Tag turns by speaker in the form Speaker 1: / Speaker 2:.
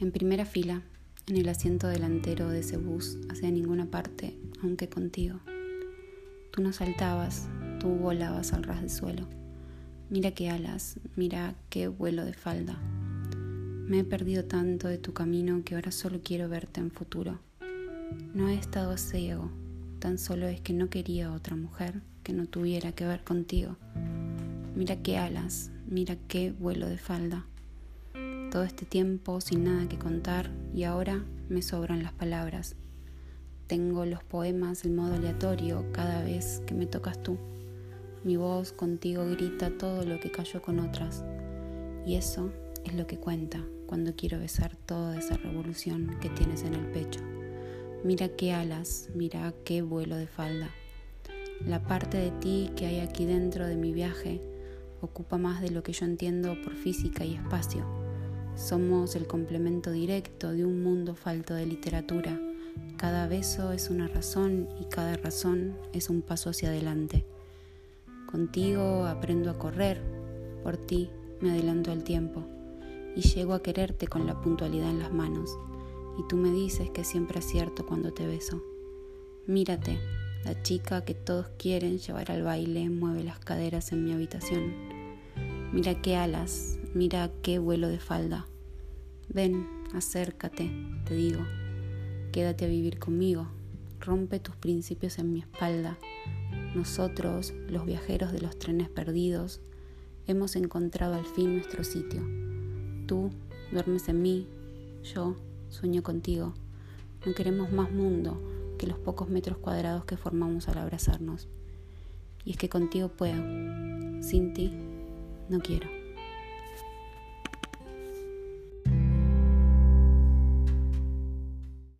Speaker 1: En primera fila, en el asiento delantero de ese bus, hacia ninguna parte, aunque contigo. Tú no saltabas, tú volabas al ras de suelo. Mira qué alas, mira qué vuelo de falda. Me he perdido tanto de tu camino que ahora solo quiero verte en futuro. No he estado ciego, tan solo es que no quería otra mujer que no tuviera que ver contigo. Mira qué alas, mira qué vuelo de falda todo este tiempo sin nada que contar y ahora me sobran las palabras. Tengo los poemas en modo aleatorio cada vez que me tocas tú. Mi voz contigo grita todo lo que cayó con otras. Y eso es lo que cuenta cuando quiero besar toda esa revolución que tienes en el pecho. Mira qué alas, mira qué vuelo de falda. La parte de ti que hay aquí dentro de mi viaje ocupa más de lo que yo entiendo por física y espacio somos el complemento directo de un mundo falto de literatura. Cada beso es una razón y cada razón es un paso hacia adelante. Contigo aprendo a correr, por ti me adelanto al tiempo y llego a quererte con la puntualidad en las manos. Y tú me dices que siempre acierto cuando te beso. Mírate, la chica que todos quieren llevar al baile mueve las caderas en mi habitación. Mira qué alas, Mira qué vuelo de falda. Ven, acércate, te digo. Quédate a vivir conmigo. Rompe tus principios en mi espalda. Nosotros, los viajeros de los trenes perdidos, hemos encontrado al fin nuestro sitio. Tú duermes en mí, yo sueño contigo. No queremos más mundo que los pocos metros cuadrados que formamos al abrazarnos. Y es que contigo puedo, sin ti no quiero.